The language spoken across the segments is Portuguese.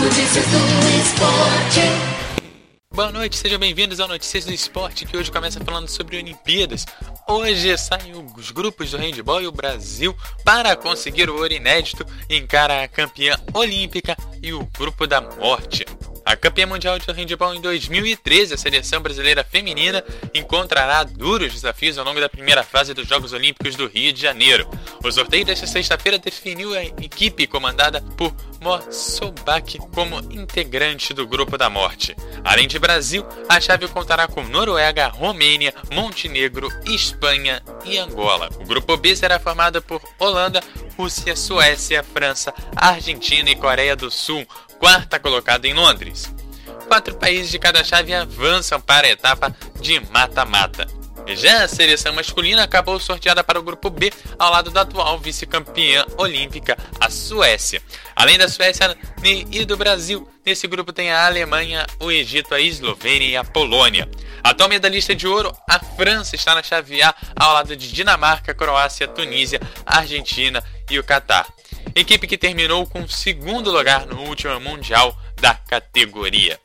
Notícias do esporte. Boa noite, sejam bem-vindos ao Notícias do Esporte, que hoje começa falando sobre Olimpíadas. Hoje saem os grupos do handball e o Brasil para conseguir o ouro inédito encara a campeã olímpica e o grupo da morte. A campeã mundial de handebol em 2013, a seleção brasileira feminina encontrará duros desafios ao longo da primeira fase dos Jogos Olímpicos do Rio de Janeiro. O sorteio desta sexta-feira definiu a equipe comandada por Mossobak como integrante do Grupo da Morte. Além de Brasil, a chave contará com Noruega, Romênia, Montenegro, Espanha e Angola. O Grupo B será formado por Holanda, Rússia, Suécia, França, Argentina e Coreia do Sul, quarta colocada em Londres. Quatro países de cada chave avançam para a etapa de mata-mata. Já a seleção masculina acabou sorteada para o grupo B, ao lado da atual vice-campeã olímpica, a Suécia. Além da Suécia e do Brasil, nesse grupo tem a Alemanha, o Egito, a Eslovênia e a Polônia. Atual medalhista de ouro, a França está na chave A, ao lado de Dinamarca, Croácia, Tunísia, Argentina e o Catar equipe que terminou com segundo lugar no último Mundial da categoria.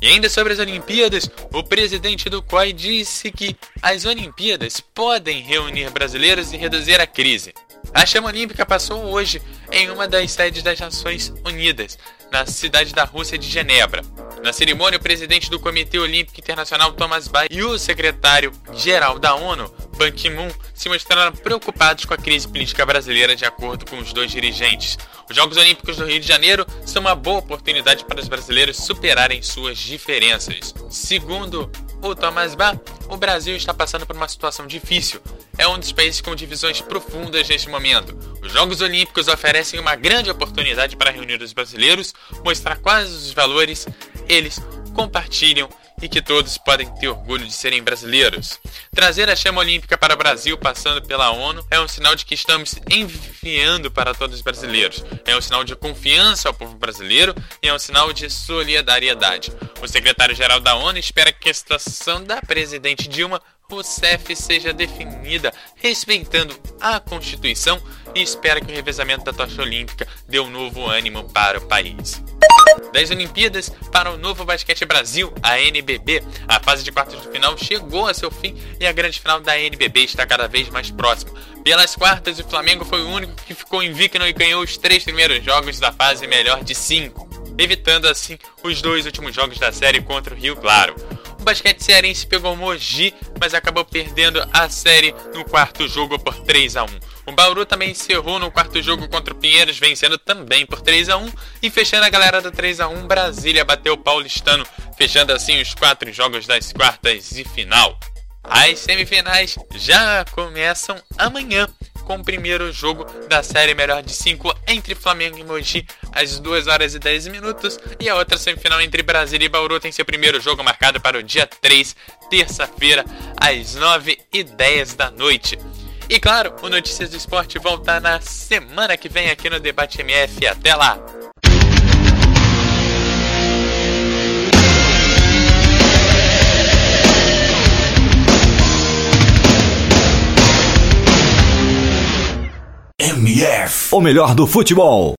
E ainda sobre as Olimpíadas, o presidente do COI disse que as Olimpíadas podem reunir brasileiros e reduzir a crise. A chama olímpica passou hoje em uma das sedes das Nações Unidas, na cidade da Rússia de Genebra. Na cerimônia, o presidente do Comitê Olímpico Internacional Thomas Bach e o secretário-geral da ONU, Ban Ki-moon, se mostraram preocupados com a crise política brasileira, de acordo com os dois dirigentes. Os Jogos Olímpicos do Rio de Janeiro são uma boa oportunidade para os brasileiros superarem suas diferenças. Segundo o Thomas Bach, o Brasil está passando por uma situação difícil. É um dos países com divisões profundas neste momento. Os Jogos Olímpicos oferecem uma grande oportunidade para reunir os brasileiros, mostrar quais os valores eles compartilham e que todos podem ter orgulho de serem brasileiros. Trazer a chama olímpica para o Brasil passando pela ONU é um sinal de que estamos enviando para todos os brasileiros. É um sinal de confiança ao povo brasileiro e é um sinal de solidariedade. O secretário-geral da ONU espera que a situação da presidente Dilma Rousseff seja definida respeitando a Constituição e espera que o revezamento da tocha olímpica dê um novo ânimo para o país das Olimpíadas para o Novo Basquete Brasil, a NBB. A fase de quartas de final chegou a seu fim e a grande final da NBB está cada vez mais próxima. Pelas quartas, o Flamengo foi o único que ficou invicto e ganhou os três primeiros jogos da fase melhor de cinco, evitando assim os dois últimos jogos da série contra o Rio Claro. O basquete cearense pegou Mogi, mas acabou perdendo a série no quarto jogo por 3 a 1. O Bauru também encerrou no quarto jogo contra o Pinheiros, vencendo também por 3 a 1 e fechando a galera do 3 a 1, Brasília bateu o Paulistano, fechando assim os quatro jogos das quartas e final. As semifinais já começam amanhã com o primeiro jogo da série melhor de 5 entre Flamengo e Mogi às 2 horas e 10 minutos e a outra semifinal entre Brasília e Bauru tem seu primeiro jogo marcado para o dia 3, terça-feira, às 9 e 10 da noite. E claro, o Notícias do Esporte volta na semana que vem aqui no Debate MF. Até lá! MF. O melhor do futebol.